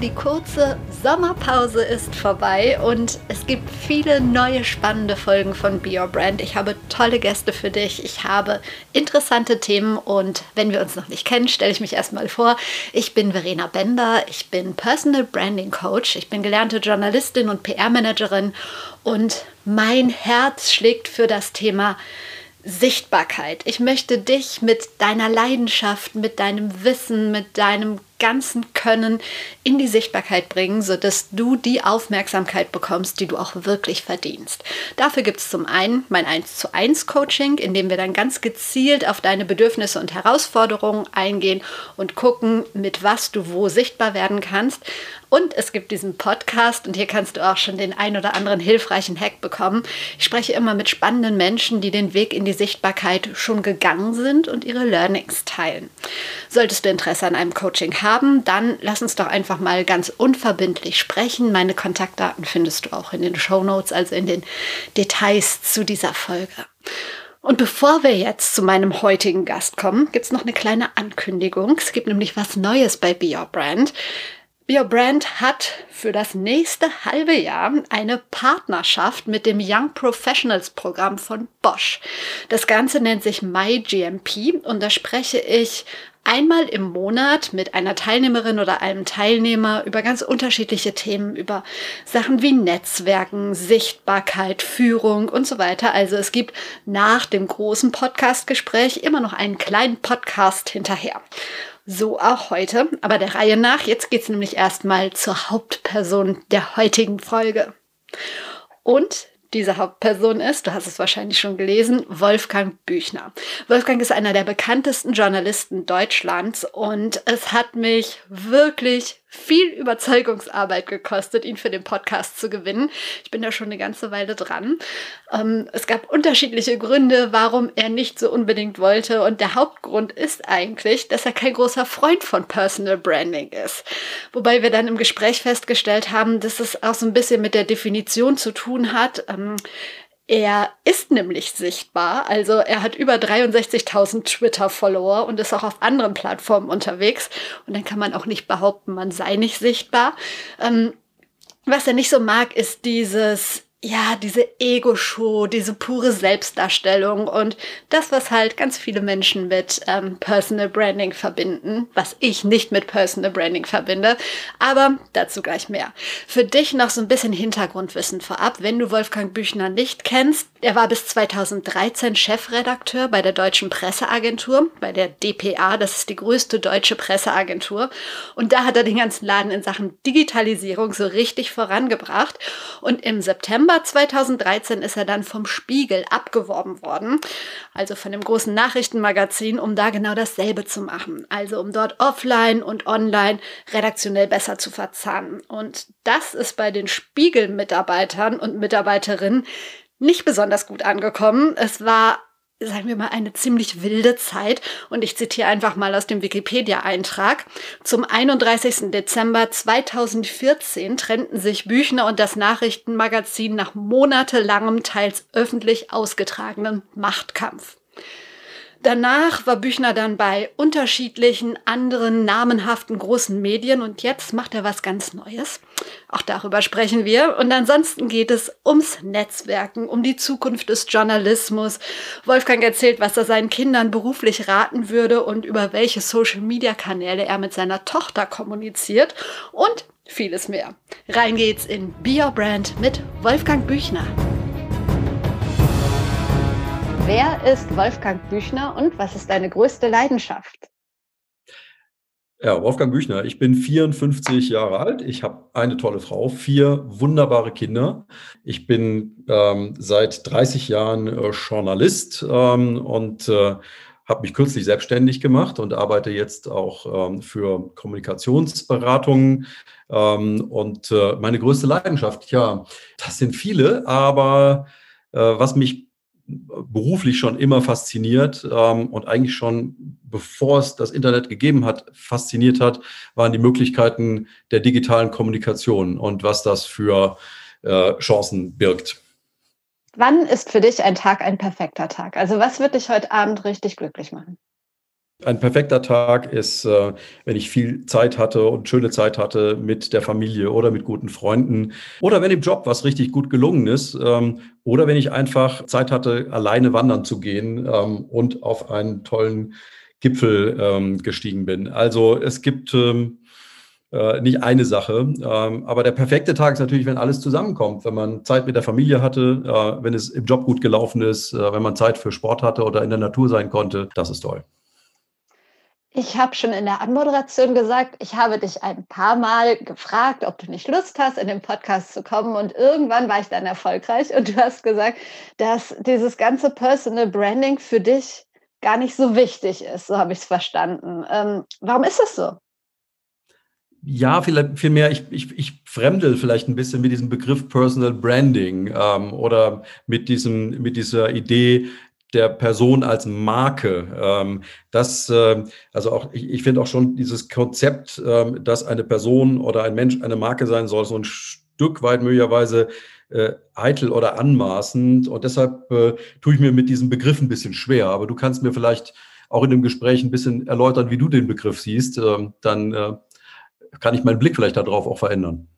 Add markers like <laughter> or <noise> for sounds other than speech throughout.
die kurze Sommerpause ist vorbei und es gibt viele neue spannende Folgen von Be Your Brand. Ich habe tolle Gäste für dich, ich habe interessante Themen und wenn wir uns noch nicht kennen, stelle ich mich erstmal vor. Ich bin Verena Bender, ich bin Personal Branding Coach, ich bin gelernte Journalistin und PR-Managerin und mein Herz schlägt für das Thema Sichtbarkeit. Ich möchte dich mit deiner Leidenschaft, mit deinem Wissen, mit deinem ganzen Können in die Sichtbarkeit bringen, sodass du die Aufmerksamkeit bekommst, die du auch wirklich verdienst. Dafür gibt es zum einen mein 1 zu 1 Coaching, in dem wir dann ganz gezielt auf deine Bedürfnisse und Herausforderungen eingehen und gucken, mit was du wo sichtbar werden kannst. Und es gibt diesen Podcast und hier kannst du auch schon den ein oder anderen hilfreichen Hack bekommen. Ich spreche immer mit spannenden Menschen, die den Weg in die Sichtbarkeit schon gegangen sind und ihre Learnings teilen. Solltest du Interesse an einem Coaching haben, dann lass uns doch einfach mal ganz unverbindlich sprechen. Meine Kontaktdaten findest du auch in den Show Notes, also in den Details zu dieser Folge. Und bevor wir jetzt zu meinem heutigen Gast kommen, gibt es noch eine kleine Ankündigung. Es gibt nämlich was Neues bei Be Your Brand. Your Brand hat für das nächste halbe Jahr eine Partnerschaft mit dem Young Professionals Programm von Bosch. Das Ganze nennt sich MyGMP und da spreche ich einmal im Monat mit einer Teilnehmerin oder einem Teilnehmer über ganz unterschiedliche Themen, über Sachen wie Netzwerken, Sichtbarkeit, Führung und so weiter. Also es gibt nach dem großen Podcastgespräch immer noch einen kleinen Podcast hinterher. So auch heute, aber der Reihe nach. Jetzt geht es nämlich erstmal zur Hauptperson der heutigen Folge. Und diese Hauptperson ist, du hast es wahrscheinlich schon gelesen, Wolfgang Büchner. Wolfgang ist einer der bekanntesten Journalisten Deutschlands und es hat mich wirklich viel Überzeugungsarbeit gekostet, ihn für den Podcast zu gewinnen. Ich bin da schon eine ganze Weile dran. Ähm, es gab unterschiedliche Gründe, warum er nicht so unbedingt wollte. Und der Hauptgrund ist eigentlich, dass er kein großer Freund von Personal Branding ist. Wobei wir dann im Gespräch festgestellt haben, dass es auch so ein bisschen mit der Definition zu tun hat. Ähm, er ist nämlich sichtbar, also er hat über 63.000 Twitter-Follower und ist auch auf anderen Plattformen unterwegs. Und dann kann man auch nicht behaupten, man sei nicht sichtbar. Ähm, was er nicht so mag, ist dieses ja, diese Ego-Show, diese pure Selbstdarstellung und das, was halt ganz viele Menschen mit ähm, Personal Branding verbinden, was ich nicht mit Personal Branding verbinde, aber dazu gleich mehr. Für dich noch so ein bisschen Hintergrundwissen vorab, wenn du Wolfgang Büchner nicht kennst, er war bis 2013 Chefredakteur bei der Deutschen Presseagentur, bei der DPA, das ist die größte deutsche Presseagentur. Und da hat er den ganzen Laden in Sachen Digitalisierung so richtig vorangebracht. Und im September November 2013 ist er dann vom Spiegel abgeworben worden, also von dem großen Nachrichtenmagazin, um da genau dasselbe zu machen. Also um dort offline und online redaktionell besser zu verzahnen. Und das ist bei den Spiegel-Mitarbeitern und Mitarbeiterinnen nicht besonders gut angekommen. Es war sagen wir mal, eine ziemlich wilde Zeit. Und ich zitiere einfach mal aus dem Wikipedia-Eintrag. Zum 31. Dezember 2014 trennten sich Büchner und das Nachrichtenmagazin nach monatelangem, teils öffentlich ausgetragenen Machtkampf. Danach war Büchner dann bei unterschiedlichen anderen namenhaften großen Medien und jetzt macht er was ganz Neues. Auch darüber sprechen wir. Und ansonsten geht es ums Netzwerken, um die Zukunft des Journalismus. Wolfgang erzählt, was er seinen Kindern beruflich raten würde und über welche Social-Media-Kanäle er mit seiner Tochter kommuniziert und vieles mehr. Rein geht's in Be Your Brand mit Wolfgang Büchner. Wer ist Wolfgang Büchner und was ist deine größte Leidenschaft? Ja, Wolfgang Büchner, ich bin 54 Jahre alt. Ich habe eine tolle Frau, vier wunderbare Kinder. Ich bin ähm, seit 30 Jahren äh, Journalist ähm, und äh, habe mich kürzlich selbstständig gemacht und arbeite jetzt auch ähm, für Kommunikationsberatungen. Ähm, und äh, meine größte Leidenschaft, ja, das sind viele, aber äh, was mich beruflich schon immer fasziniert ähm, und eigentlich schon bevor es das Internet gegeben hat, fasziniert hat, waren die Möglichkeiten der digitalen Kommunikation und was das für äh, Chancen birgt. Wann ist für dich ein Tag ein perfekter Tag? Also was wird dich heute Abend richtig glücklich machen? Ein perfekter Tag ist, äh, wenn ich viel Zeit hatte und schöne Zeit hatte mit der Familie oder mit guten Freunden oder wenn im Job was richtig gut gelungen ist ähm, oder wenn ich einfach Zeit hatte, alleine wandern zu gehen ähm, und auf einen tollen Gipfel ähm, gestiegen bin. Also es gibt äh, nicht eine Sache. aber der perfekte Tag ist natürlich, wenn alles zusammenkommt, wenn man Zeit mit der Familie hatte, äh, wenn es im Job gut gelaufen ist, wenn man Zeit für Sport hatte oder in der Natur sein konnte. Das ist toll. Ich habe schon in der Anmoderation gesagt, ich habe dich ein paar Mal gefragt, ob du nicht Lust hast, in den Podcast zu kommen. Und irgendwann war ich dann erfolgreich und du hast gesagt, dass dieses ganze Personal Branding für dich gar nicht so wichtig ist. So habe ich es verstanden. Ähm, warum ist das so? Ja, vielleicht vielmehr, ich, ich, ich fremdel vielleicht ein bisschen mit diesem Begriff Personal Branding ähm, oder mit, diesem, mit dieser Idee, der Person als Marke. Ähm, das, äh, also auch, ich, ich finde auch schon dieses Konzept, äh, dass eine Person oder ein Mensch eine Marke sein soll, so ein Stück weit möglicherweise äh, eitel oder anmaßend. Und deshalb äh, tue ich mir mit diesem Begriff ein bisschen schwer. Aber du kannst mir vielleicht auch in dem Gespräch ein bisschen erläutern, wie du den Begriff siehst. Ähm, dann äh, kann ich meinen Blick vielleicht darauf auch verändern.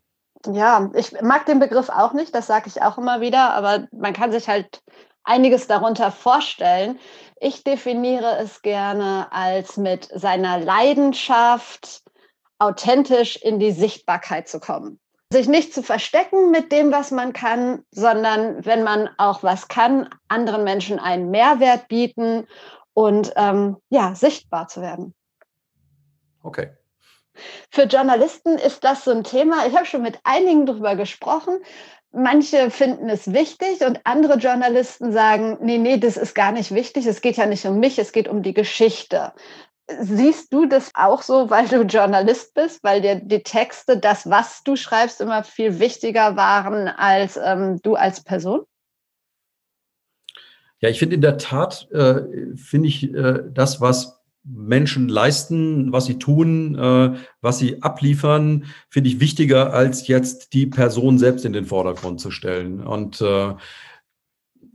Ja, ich mag den Begriff auch nicht, das sage ich auch immer wieder, aber man kann sich halt einiges darunter vorstellen. Ich definiere es gerne als mit seiner Leidenschaft authentisch in die Sichtbarkeit zu kommen. Sich nicht zu verstecken mit dem, was man kann, sondern wenn man auch was kann, anderen Menschen einen Mehrwert bieten und ähm, ja, sichtbar zu werden. Okay. Für Journalisten ist das so ein Thema. Ich habe schon mit einigen darüber gesprochen manche finden es wichtig und andere Journalisten sagen, nee, nee, das ist gar nicht wichtig, es geht ja nicht um mich, es geht um die Geschichte. Siehst du das auch so, weil du Journalist bist, weil dir die Texte, das, was du schreibst, immer viel wichtiger waren als ähm, du als Person? Ja, ich finde in der Tat, äh, finde ich äh, das, was Menschen leisten, was sie tun, äh, was sie abliefern, finde ich wichtiger, als jetzt die Person selbst in den Vordergrund zu stellen. Und äh,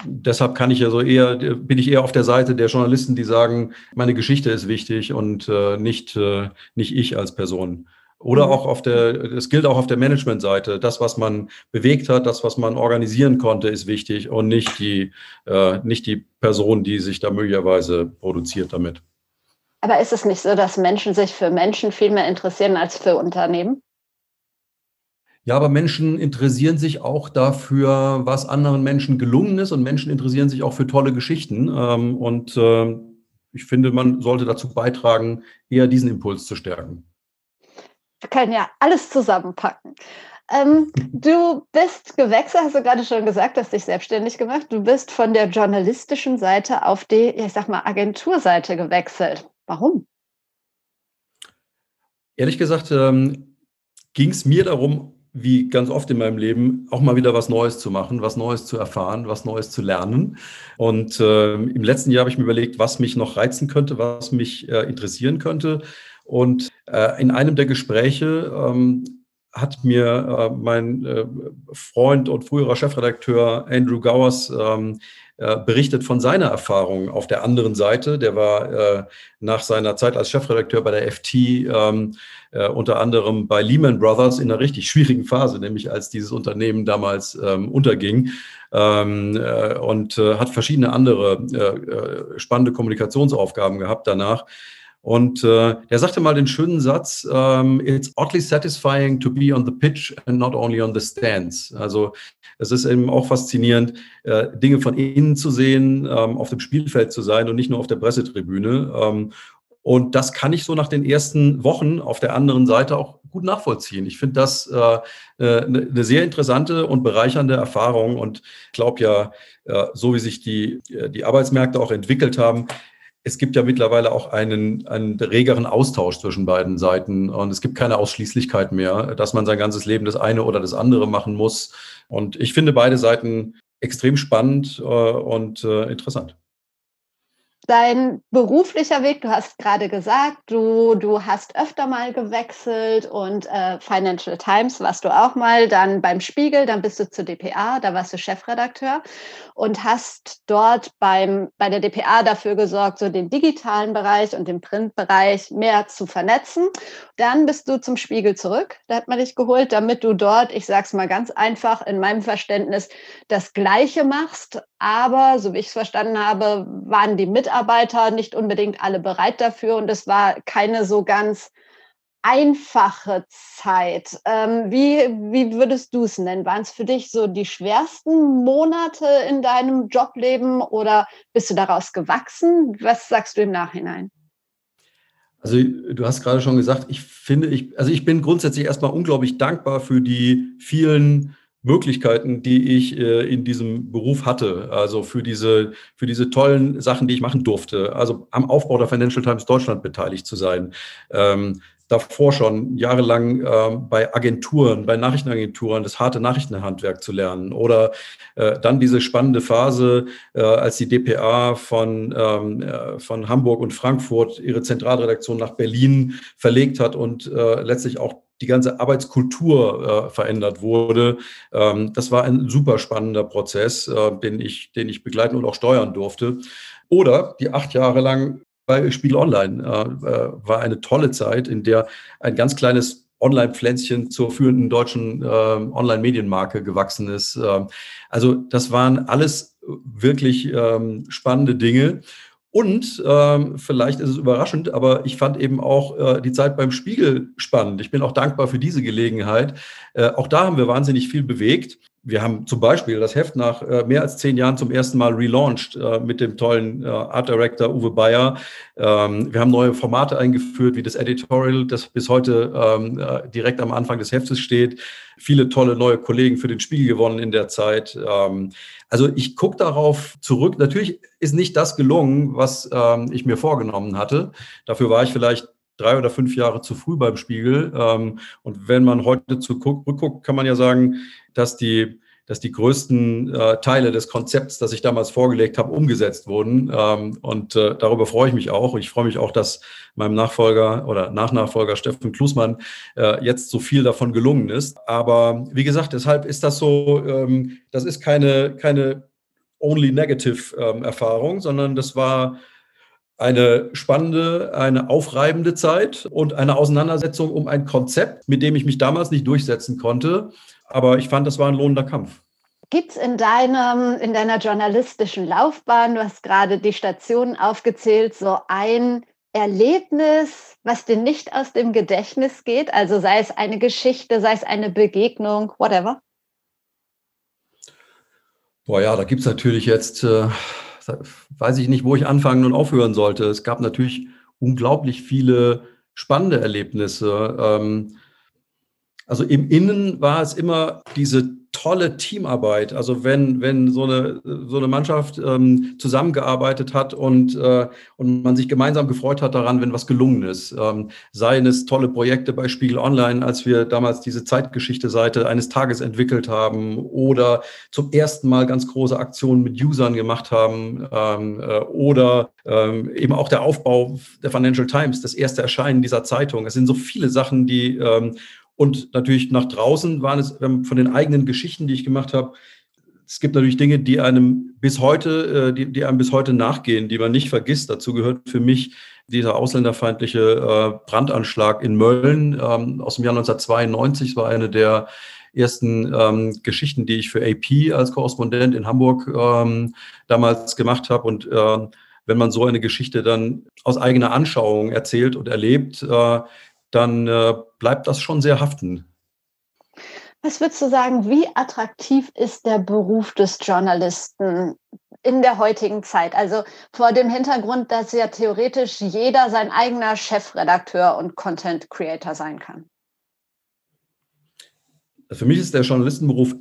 deshalb kann ich ja so eher, bin ich eher auf der Seite der Journalisten, die sagen, meine Geschichte ist wichtig und äh, nicht, äh, nicht ich als Person. Oder mhm. auch auf der, es gilt auch auf der Managementseite. Das, was man bewegt hat, das, was man organisieren konnte, ist wichtig und nicht die, äh, nicht die Person, die sich da möglicherweise produziert damit. Aber ist es nicht so, dass Menschen sich für Menschen viel mehr interessieren als für Unternehmen? Ja, aber Menschen interessieren sich auch dafür, was anderen Menschen gelungen ist und Menschen interessieren sich auch für tolle Geschichten. Ähm, und äh, ich finde, man sollte dazu beitragen, eher diesen Impuls zu stärken. Wir können ja alles zusammenpacken. Ähm, du bist gewechselt, hast du gerade schon gesagt, hast dich selbstständig gemacht. Du bist von der journalistischen Seite auf die, ich sag mal, Agenturseite gewechselt. Warum? Ehrlich gesagt, ähm, ging es mir darum, wie ganz oft in meinem Leben, auch mal wieder was Neues zu machen, was Neues zu erfahren, was Neues zu lernen. Und äh, im letzten Jahr habe ich mir überlegt, was mich noch reizen könnte, was mich äh, interessieren könnte. Und äh, in einem der Gespräche ähm, hat mir äh, mein äh, Freund und früherer Chefredakteur Andrew Gowers ähm, äh, berichtet von seiner Erfahrung auf der anderen Seite. Der war äh, nach seiner Zeit als Chefredakteur bei der FT ähm, äh, unter anderem bei Lehman Brothers in einer richtig schwierigen Phase, nämlich als dieses Unternehmen damals ähm, unterging ähm, äh, und hat verschiedene andere spannende Kommunikationsaufgaben gehabt danach. Und äh, der sagte mal den schönen Satz, ähm, it's oddly satisfying to be on the pitch and not only on the stands. Also es ist eben auch faszinierend, äh, Dinge von innen zu sehen, ähm, auf dem Spielfeld zu sein und nicht nur auf der Pressetribüne. Ähm, und das kann ich so nach den ersten Wochen auf der anderen Seite auch gut nachvollziehen. Ich finde das äh, äh eine ne sehr interessante und bereichernde Erfahrung und glaube ja, äh, so wie sich die, äh, die Arbeitsmärkte auch entwickelt haben, es gibt ja mittlerweile auch einen, einen regeren Austausch zwischen beiden Seiten und es gibt keine Ausschließlichkeit mehr, dass man sein ganzes Leben das eine oder das andere machen muss. Und ich finde, beide Seiten extrem spannend und interessant dein beruflicher Weg, du hast gerade gesagt, du, du hast öfter mal gewechselt und äh, Financial Times warst du auch mal, dann beim Spiegel, dann bist du zur DPA, da warst du Chefredakteur und hast dort beim, bei der DPA dafür gesorgt, so den digitalen Bereich und den Printbereich mehr zu vernetzen. Dann bist du zum Spiegel zurück, da hat man dich geholt, damit du dort, ich sag's mal ganz einfach, in meinem Verständnis das Gleiche machst, aber so wie ich es verstanden habe, waren die Mitarbeiter nicht unbedingt alle bereit dafür und es war keine so ganz einfache Zeit. Ähm, wie, wie würdest du es nennen? Waren es für dich so die schwersten Monate in deinem Jobleben oder bist du daraus gewachsen? Was sagst du im Nachhinein? Also du hast gerade schon gesagt, ich finde, ich, also ich bin grundsätzlich erstmal unglaublich dankbar für die vielen Möglichkeiten, die ich äh, in diesem Beruf hatte, also für diese, für diese tollen Sachen, die ich machen durfte, also am Aufbau der Financial Times Deutschland beteiligt zu sein. Ähm, davor schon jahrelang äh, bei Agenturen, bei Nachrichtenagenturen das harte Nachrichtenhandwerk zu lernen. Oder äh, dann diese spannende Phase, äh, als die DPA von, ähm, äh, von Hamburg und Frankfurt ihre Zentralredaktion nach Berlin verlegt hat und äh, letztlich auch die ganze Arbeitskultur äh, verändert wurde. Ähm, das war ein super spannender Prozess, äh, den, ich, den ich begleiten und auch steuern durfte. Oder die acht Jahre lang bei Spiegel Online äh, äh war eine tolle Zeit, in der ein ganz kleines Online-Pflänzchen zur führenden deutschen äh, Online-Medienmarke gewachsen ist. Ähm, also das waren alles wirklich ähm, spannende Dinge. Und ähm, vielleicht ist es überraschend, aber ich fand eben auch äh, die Zeit beim Spiegel spannend. Ich bin auch dankbar für diese Gelegenheit. Äh, auch da haben wir wahnsinnig viel bewegt. Wir haben zum Beispiel das Heft nach äh, mehr als zehn Jahren zum ersten Mal relaunched äh, mit dem tollen äh, Art Director Uwe Bayer. Ähm, wir haben neue Formate eingeführt, wie das Editorial, das bis heute ähm, äh, direkt am Anfang des Heftes steht. Viele tolle neue Kollegen für den Spiegel gewonnen in der Zeit. Ähm, also ich gucke darauf zurück. Natürlich ist nicht das gelungen, was ähm, ich mir vorgenommen hatte. Dafür war ich vielleicht drei oder fünf Jahre zu früh beim Spiegel. Ähm, und wenn man heute zurückguckt, kann man ja sagen, dass die dass die größten äh, Teile des Konzepts, das ich damals vorgelegt habe, umgesetzt wurden. Ähm, und äh, darüber freue ich mich auch. Ich freue mich auch, dass meinem Nachfolger oder Nachnachfolger Steffen Klusmann äh, jetzt so viel davon gelungen ist. Aber wie gesagt, deshalb ist das so, ähm, das ist keine, keine only negative ähm, Erfahrung, sondern das war eine spannende, eine aufreibende Zeit und eine Auseinandersetzung um ein Konzept, mit dem ich mich damals nicht durchsetzen konnte. Aber ich fand, das war ein lohnender Kampf. Gibt es in, deinem, in deiner journalistischen Laufbahn, du hast gerade die Stationen aufgezählt, so ein Erlebnis, was dir nicht aus dem Gedächtnis geht? Also sei es eine Geschichte, sei es eine Begegnung, whatever? Boah, ja, da gibt es natürlich jetzt, äh, weiß ich nicht, wo ich anfangen und aufhören sollte. Es gab natürlich unglaublich viele spannende Erlebnisse. Ähm, also im Innen war es immer diese tolle Teamarbeit. Also wenn, wenn so eine, so eine Mannschaft ähm, zusammengearbeitet hat und, äh, und man sich gemeinsam gefreut hat daran, wenn was gelungen ist. Ähm, seien es tolle Projekte bei Spiegel Online, als wir damals diese Zeitgeschichte-Seite eines Tages entwickelt haben oder zum ersten Mal ganz große Aktionen mit Usern gemacht haben ähm, äh, oder ähm, eben auch der Aufbau der Financial Times, das erste Erscheinen dieser Zeitung. Es sind so viele Sachen, die ähm, und natürlich nach draußen waren es von den eigenen Geschichten, die ich gemacht habe. Es gibt natürlich Dinge, die einem bis heute, äh, die, die einem bis heute nachgehen, die man nicht vergisst. Dazu gehört für mich dieser ausländerfeindliche äh, Brandanschlag in Mölln ähm, aus dem Jahr 1992. Das war eine der ersten ähm, Geschichten, die ich für AP als Korrespondent in Hamburg ähm, damals gemacht habe. Und äh, wenn man so eine Geschichte dann aus eigener Anschauung erzählt und erlebt, äh, dann äh, bleibt das schon sehr haften. Was würdest du sagen, wie attraktiv ist der Beruf des Journalisten in der heutigen Zeit? Also vor dem Hintergrund, dass ja theoretisch jeder sein eigener Chefredakteur und Content Creator sein kann. Für mich ist der Journalistenberuf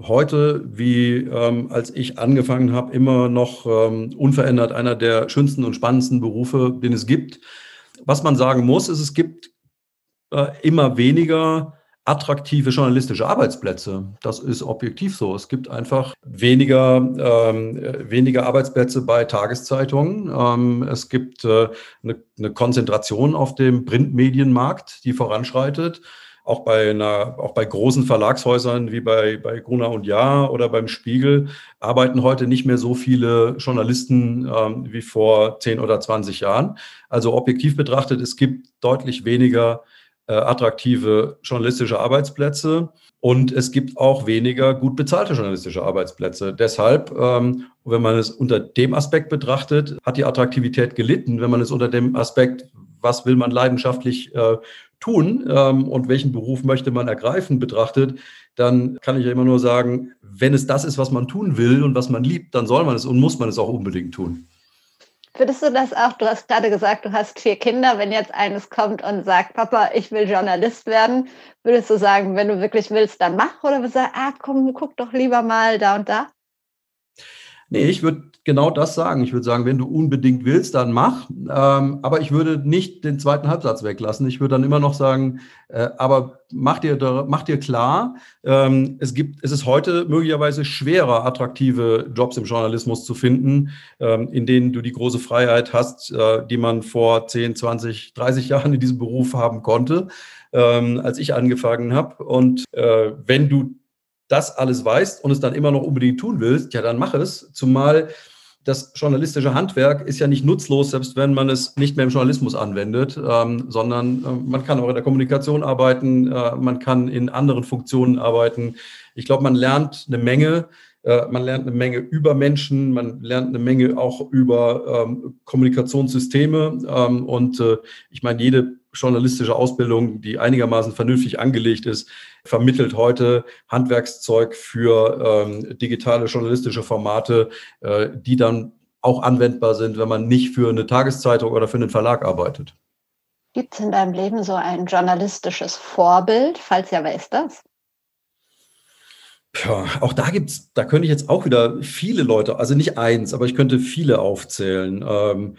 heute, wie ähm, als ich angefangen habe, immer noch ähm, unverändert einer der schönsten und spannendsten Berufe, den es gibt. Was man sagen muss, ist, es gibt äh, immer weniger attraktive journalistische Arbeitsplätze. Das ist objektiv so. Es gibt einfach weniger, ähm, weniger Arbeitsplätze bei Tageszeitungen. Ähm, es gibt äh, eine, eine Konzentration auf dem Printmedienmarkt, die voranschreitet auch bei einer, auch bei großen Verlagshäusern wie bei, bei Gruner und Jahr oder beim Spiegel arbeiten heute nicht mehr so viele Journalisten ähm, wie vor 10 oder 20 Jahren. Also objektiv betrachtet, es gibt deutlich weniger attraktive journalistische Arbeitsplätze und es gibt auch weniger gut bezahlte journalistische Arbeitsplätze. Deshalb, ähm, wenn man es unter dem Aspekt betrachtet, hat die Attraktivität gelitten. Wenn man es unter dem Aspekt, was will man leidenschaftlich äh, tun ähm, und welchen Beruf möchte man ergreifen, betrachtet, dann kann ich ja immer nur sagen, wenn es das ist, was man tun will und was man liebt, dann soll man es und muss man es auch unbedingt tun. Würdest du das auch, du hast gerade gesagt, du hast vier Kinder, wenn jetzt eines kommt und sagt, Papa, ich will Journalist werden, würdest du sagen, wenn du wirklich willst, dann mach oder würdest du sagen, ah komm, guck doch lieber mal da und da? Nee, ich würde genau das sagen. Ich würde sagen, wenn du unbedingt willst, dann mach. Ähm, aber ich würde nicht den zweiten Halbsatz weglassen. Ich würde dann immer noch sagen, äh, aber mach dir, mach dir klar, ähm, es gibt, es ist heute möglicherweise schwerer, attraktive Jobs im Journalismus zu finden, ähm, in denen du die große Freiheit hast, äh, die man vor 10, 20, 30 Jahren in diesem Beruf haben konnte, ähm, als ich angefangen habe. Und äh, wenn du das alles weißt und es dann immer noch unbedingt tun willst, ja, dann mach es. Zumal das journalistische Handwerk ist ja nicht nutzlos, selbst wenn man es nicht mehr im Journalismus anwendet, ähm, sondern äh, man kann auch in der Kommunikation arbeiten, äh, man kann in anderen Funktionen arbeiten. Ich glaube, man lernt eine Menge. Äh, man lernt eine Menge über Menschen, man lernt eine Menge auch über ähm, Kommunikationssysteme. Ähm, und äh, ich meine, jede journalistische Ausbildung, die einigermaßen vernünftig angelegt ist, vermittelt heute Handwerkszeug für ähm, digitale journalistische Formate, äh, die dann auch anwendbar sind, wenn man nicht für eine Tageszeitung oder für einen Verlag arbeitet. Gibt es in deinem Leben so ein journalistisches Vorbild? Falls ja, wer ist das? Ja, auch da gibt's, da könnte ich jetzt auch wieder viele Leute, also nicht eins, aber ich könnte viele aufzählen. Ähm,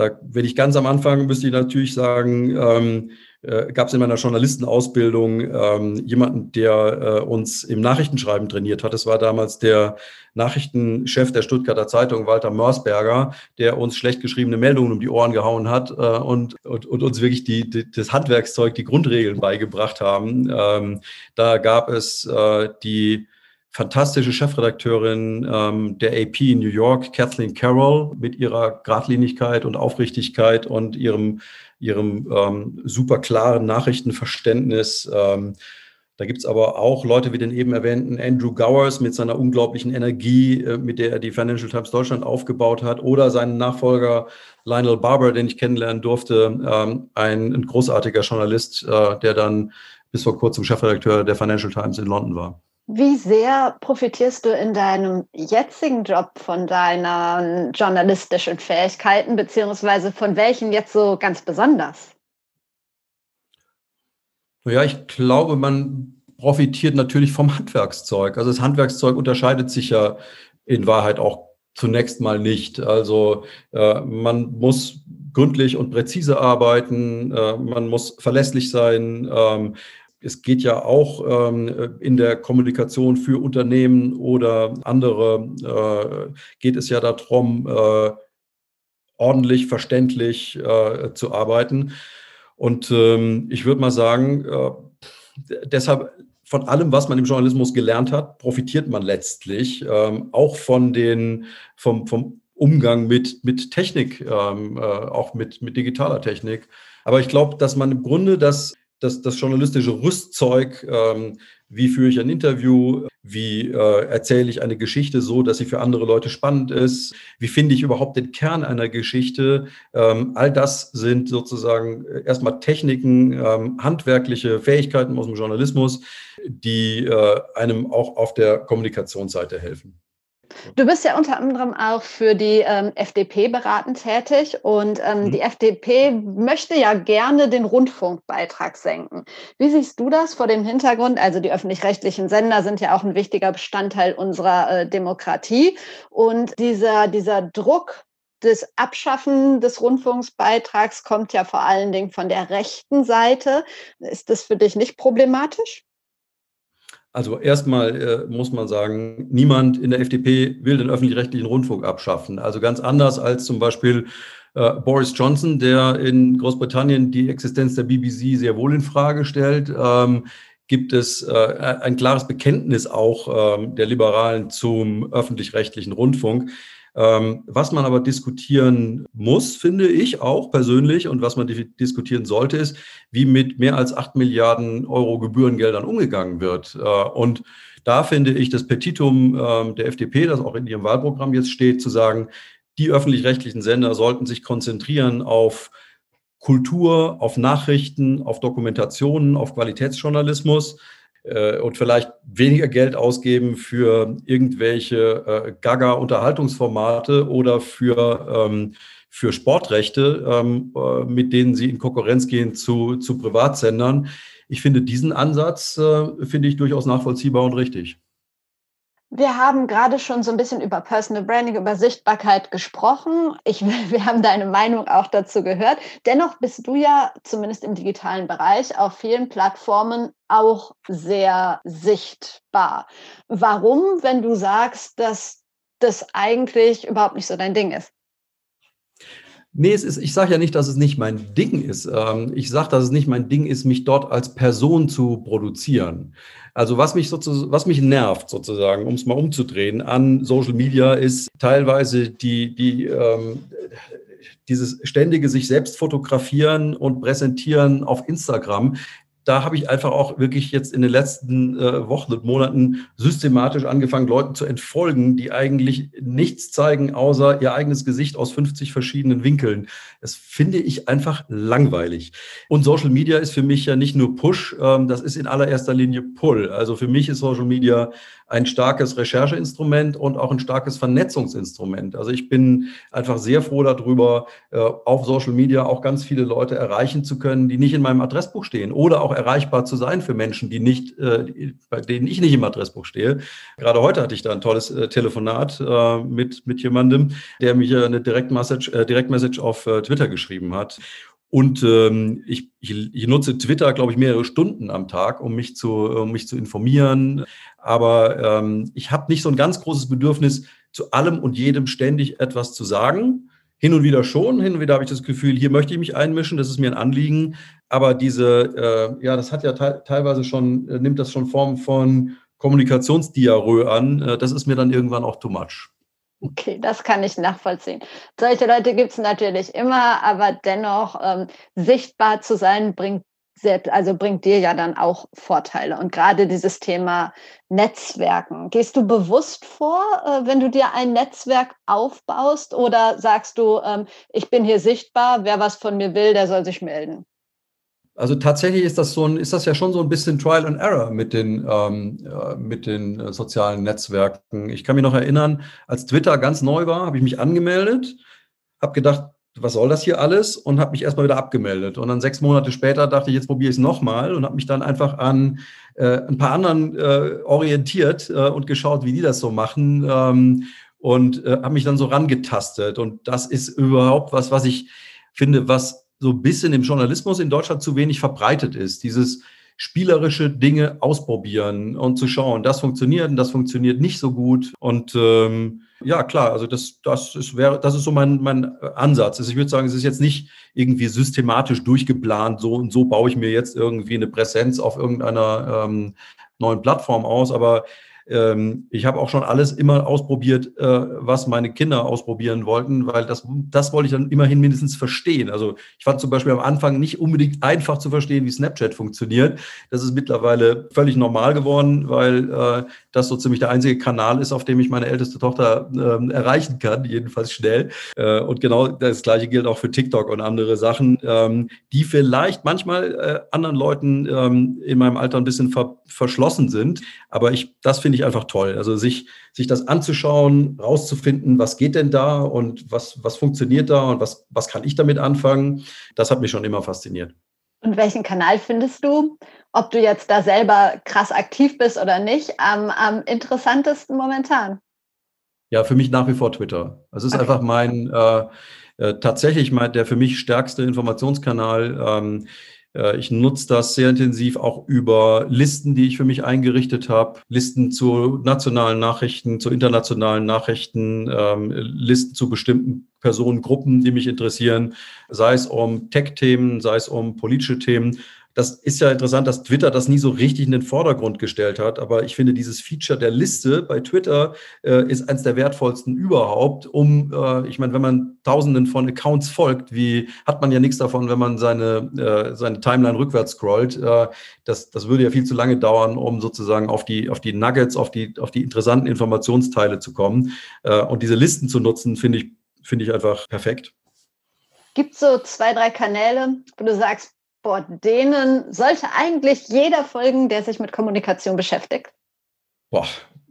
da, wenn ich ganz am Anfang müsste ich natürlich sagen, ähm, äh, gab es in meiner Journalistenausbildung ähm, jemanden, der äh, uns im Nachrichtenschreiben trainiert hat. Das war damals der Nachrichtenchef der Stuttgarter Zeitung, Walter Mörsberger, der uns schlecht geschriebene Meldungen um die Ohren gehauen hat äh, und, und, und, uns wirklich die, die, das Handwerkszeug, die Grundregeln beigebracht haben. Ähm, da gab es äh, die fantastische Chefredakteurin ähm, der AP in New York, Kathleen Carroll, mit ihrer Gradlinigkeit und Aufrichtigkeit und ihrem, ihrem ähm, super klaren Nachrichtenverständnis. Ähm, da gibt's aber auch Leute wie den eben erwähnten Andrew Gowers mit seiner unglaublichen Energie, äh, mit der er die Financial Times Deutschland aufgebaut hat, oder seinen Nachfolger Lionel Barber, den ich kennenlernen durfte, ähm, ein, ein, großartiger Journalist, äh, der dann bis vor kurzem Chefredakteur der Financial Times in London war. Wie sehr profitierst du in deinem jetzigen Job von deinen journalistischen Fähigkeiten, beziehungsweise von welchen jetzt so ganz besonders? Ja, ich glaube, man profitiert natürlich vom Handwerkszeug. Also das Handwerkszeug unterscheidet sich ja in Wahrheit auch zunächst mal nicht. Also äh, man muss gründlich und präzise arbeiten, äh, man muss verlässlich sein, ähm, es geht ja auch ähm, in der Kommunikation für Unternehmen oder andere, äh, geht es ja darum, äh, ordentlich, verständlich äh, zu arbeiten. Und ähm, ich würde mal sagen, äh, deshalb von allem, was man im Journalismus gelernt hat, profitiert man letztlich ähm, auch von den, vom, vom Umgang mit, mit Technik, ähm, äh, auch mit, mit digitaler Technik. Aber ich glaube, dass man im Grunde das das, das journalistische Rüstzeug, ähm, wie führe ich ein Interview, wie äh, erzähle ich eine Geschichte so, dass sie für andere Leute spannend ist, wie finde ich überhaupt den Kern einer Geschichte. Ähm, all das sind sozusagen erstmal Techniken, ähm, handwerkliche Fähigkeiten aus dem Journalismus, die äh, einem auch auf der Kommunikationsseite helfen. Du bist ja unter anderem auch für die ähm, FDP beratend tätig und ähm, mhm. die FDP möchte ja gerne den Rundfunkbeitrag senken. Wie siehst du das vor dem Hintergrund? Also die öffentlich-rechtlichen Sender sind ja auch ein wichtiger Bestandteil unserer äh, Demokratie und dieser, dieser Druck das Abschaffen des Rundfunksbeitrags kommt ja vor allen Dingen von der rechten Seite. Ist das für dich nicht problematisch? Also erstmal äh, muss man sagen, niemand in der FDP will den öffentlich-rechtlichen Rundfunk abschaffen. Also ganz anders als zum Beispiel äh, Boris Johnson, der in Großbritannien die Existenz der BBC sehr wohl in Frage stellt. Ähm, gibt es äh, ein klares Bekenntnis auch ähm, der Liberalen zum öffentlich-rechtlichen Rundfunk. Ähm, was man aber diskutieren muss, finde ich auch persönlich, und was man diskutieren sollte, ist, wie mit mehr als acht Milliarden Euro Gebührengeldern umgegangen wird. Äh, und da finde ich das Petitum äh, der FDP, das auch in ihrem Wahlprogramm jetzt steht, zu sagen, die öffentlich-rechtlichen Sender sollten sich konzentrieren auf Kultur, auf Nachrichten, auf Dokumentationen, auf Qualitätsjournalismus und vielleicht weniger Geld ausgeben für irgendwelche äh, Gaga-Unterhaltungsformate oder für, ähm, für Sportrechte, ähm, äh, mit denen sie in Konkurrenz gehen zu, zu Privatsendern. Ich finde diesen Ansatz, äh, finde ich durchaus nachvollziehbar und richtig. Wir haben gerade schon so ein bisschen über Personal Branding, über Sichtbarkeit gesprochen. Ich, <laughs> wir haben deine Meinung auch dazu gehört. Dennoch bist du ja zumindest im digitalen Bereich auf vielen Plattformen auch sehr sichtbar. Warum, wenn du sagst, dass das eigentlich überhaupt nicht so dein Ding ist? Nee, es ist, ich sage ja nicht, dass es nicht mein Ding ist. Ähm, ich sage, dass es nicht mein Ding ist, mich dort als Person zu produzieren. Also was mich sozusagen, was mich nervt sozusagen, um es mal umzudrehen, an Social Media ist teilweise die, die ähm, dieses ständige sich selbst fotografieren und präsentieren auf Instagram da habe ich einfach auch wirklich jetzt in den letzten äh, Wochen und Monaten systematisch angefangen, Leuten zu entfolgen, die eigentlich nichts zeigen, außer ihr eigenes Gesicht aus 50 verschiedenen Winkeln. Das finde ich einfach langweilig. Und Social Media ist für mich ja nicht nur Push, ähm, das ist in allererster Linie Pull. Also für mich ist Social Media ein starkes Rechercheinstrument und auch ein starkes Vernetzungsinstrument. Also ich bin einfach sehr froh darüber, äh, auf Social Media auch ganz viele Leute erreichen zu können, die nicht in meinem Adressbuch stehen oder auch erreichbar zu sein für Menschen, die nicht, äh, bei denen ich nicht im Adressbuch stehe. Gerade heute hatte ich da ein tolles äh, Telefonat mit, mit jemandem, der mir eine Direktmessage auf Twitter geschrieben hat. Und ähm, ich, ich, ich, nutze Twitter, glaube ich, mehrere Stunden am Tag, um mich zu, um mich zu informieren. Aber ähm, ich habe nicht so ein ganz großes Bedürfnis, zu allem und jedem ständig etwas zu sagen. Hin und wieder schon, hin und wieder habe ich das Gefühl, hier möchte ich mich einmischen, das ist mir ein Anliegen. Aber diese, äh, ja, das hat ja te teilweise schon, äh, nimmt das schon Form von Kommunikationsdiarrhoe an. Äh, das ist mir dann irgendwann auch too much. Okay, das kann ich nachvollziehen. Solche Leute gibt es natürlich immer, aber dennoch ähm, sichtbar zu sein, bringt selbst, also bringt dir ja dann auch Vorteile. Und gerade dieses Thema Netzwerken. Gehst du bewusst vor, äh, wenn du dir ein Netzwerk aufbaust oder sagst du, ähm, ich bin hier sichtbar, wer was von mir will, der soll sich melden? Also tatsächlich ist das so ein, ist das ja schon so ein bisschen Trial and Error mit den, ähm, äh, mit den äh, sozialen Netzwerken. Ich kann mich noch erinnern, als Twitter ganz neu war, habe ich mich angemeldet, habe gedacht, was soll das hier alles? Und habe mich erstmal wieder abgemeldet. Und dann sechs Monate später dachte ich, jetzt probiere ich es nochmal und habe mich dann einfach an äh, ein paar anderen äh, orientiert äh, und geschaut, wie die das so machen. Ähm, und äh, habe mich dann so rangetastet. Und das ist überhaupt was, was ich finde, was so ein bisschen im Journalismus in Deutschland zu wenig verbreitet ist. Dieses spielerische Dinge ausprobieren und zu schauen, das funktioniert und das funktioniert nicht so gut. Und ähm, ja, klar, also das, das, ist, wäre, das ist so mein, mein Ansatz. Also ich würde sagen, es ist jetzt nicht irgendwie systematisch durchgeplant, so und so baue ich mir jetzt irgendwie eine Präsenz auf irgendeiner ähm, neuen Plattform aus, aber ähm, ich habe auch schon alles immer ausprobiert, äh, was meine Kinder ausprobieren wollten, weil das, das wollte ich dann immerhin mindestens verstehen. Also ich fand zum Beispiel am Anfang nicht unbedingt einfach zu verstehen, wie Snapchat funktioniert. Das ist mittlerweile völlig normal geworden, weil äh, das so ziemlich der einzige Kanal ist, auf dem ich meine älteste Tochter äh, erreichen kann, jedenfalls schnell. Äh, und genau das Gleiche gilt auch für TikTok und andere Sachen, ähm, die vielleicht manchmal äh, anderen Leuten ähm, in meinem Alter ein bisschen ver verschlossen sind. Aber ich, das finde ich einfach toll. Also sich, sich das anzuschauen, rauszufinden, was geht denn da und was, was funktioniert da und was, was kann ich damit anfangen, das hat mich schon immer fasziniert. Und welchen Kanal findest du, ob du jetzt da selber krass aktiv bist oder nicht, am, am interessantesten momentan? Ja, für mich nach wie vor Twitter. Es ist okay. einfach mein äh, äh, tatsächlich mein, der für mich stärkste Informationskanal. Ähm, äh, ich nutze das sehr intensiv auch über Listen, die ich für mich eingerichtet habe. Listen zu nationalen Nachrichten, zu internationalen Nachrichten, ähm, Listen zu bestimmten Personengruppen, die mich interessieren, sei es um Tech-Themen, sei es um politische Themen das ist ja interessant, dass Twitter das nie so richtig in den Vordergrund gestellt hat. Aber ich finde, dieses Feature der Liste bei Twitter äh, ist eines der wertvollsten überhaupt, um, äh, ich meine, wenn man tausenden von Accounts folgt, wie hat man ja nichts davon, wenn man seine, äh, seine Timeline rückwärts scrollt. Äh, das, das würde ja viel zu lange dauern, um sozusagen auf die, auf die Nuggets, auf die, auf die interessanten Informationsteile zu kommen. Äh, und diese Listen zu nutzen, finde ich, finde ich einfach perfekt. Gibt es so zwei, drei Kanäle, wo du sagst, boah, denen sollte eigentlich jeder folgen, der sich mit Kommunikation beschäftigt? Boah,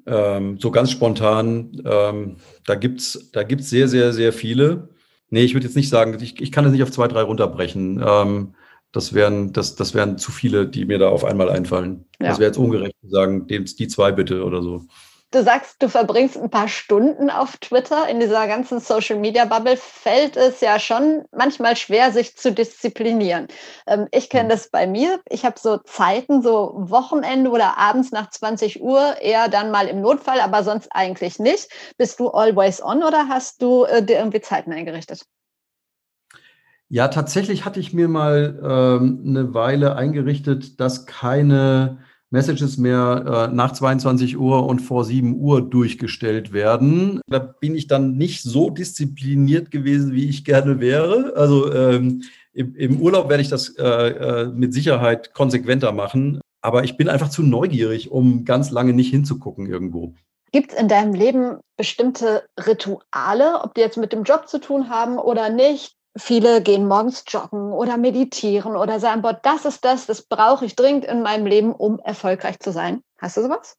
ähm, so ganz spontan, ähm, da gibt es da gibt's sehr, sehr, sehr viele. Nee, ich würde jetzt nicht sagen, ich, ich kann das nicht auf zwei, drei runterbrechen. Ähm, das wären, das, das wären zu viele, die mir da auf einmal einfallen. Ja. Das wäre jetzt ungerecht zu sagen, die zwei bitte oder so. Du sagst, du verbringst ein paar Stunden auf Twitter. In dieser ganzen Social-Media-Bubble fällt es ja schon manchmal schwer, sich zu disziplinieren. Ähm, ich kenne mhm. das bei mir. Ich habe so Zeiten, so Wochenende oder abends nach 20 Uhr, eher dann mal im Notfall, aber sonst eigentlich nicht. Bist du always on oder hast du äh, dir irgendwie Zeiten eingerichtet? Ja, tatsächlich hatte ich mir mal ähm, eine Weile eingerichtet, dass keine Messages mehr äh, nach 22 Uhr und vor 7 Uhr durchgestellt werden. Da bin ich dann nicht so diszipliniert gewesen, wie ich gerne wäre. Also ähm, im, im, Urlaub werde ich das äh, äh, mit Sicherheit konsequenter machen. Aber ich bin einfach zu neugierig, um ganz lange nicht hinzugucken irgendwo. Gibt es in deinem Leben bestimmte Rituale, ob die jetzt mit dem Job zu tun haben oder nicht, Viele gehen morgens joggen oder meditieren oder sagen, boah, das ist das, das brauche ich dringend in meinem Leben, um erfolgreich zu sein. Hast du sowas?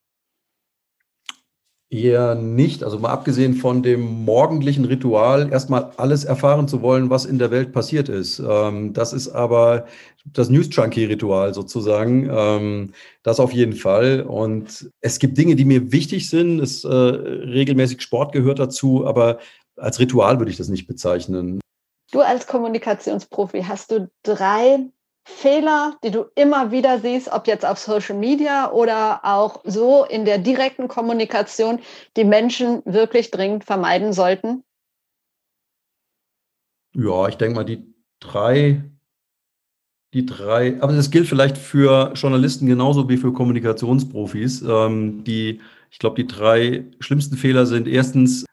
Eher nicht. Also mal abgesehen von dem morgendlichen Ritual, erstmal alles erfahren zu wollen, was in der Welt passiert ist. Ähm, das ist aber das News-Junkie-Ritual sozusagen. Ähm, das auf jeden Fall. Und es gibt Dinge, die mir wichtig sind. Es, äh, regelmäßig Sport gehört dazu, aber als Ritual würde ich das nicht bezeichnen. Du als Kommunikationsprofi hast du drei Fehler, die du immer wieder siehst, ob jetzt auf Social Media oder auch so in der direkten Kommunikation, die Menschen wirklich dringend vermeiden sollten? Ja, ich denke mal, die drei, die drei, aber das gilt vielleicht für Journalisten genauso wie für Kommunikationsprofis. Ähm, die, ich glaube, die drei schlimmsten Fehler sind erstens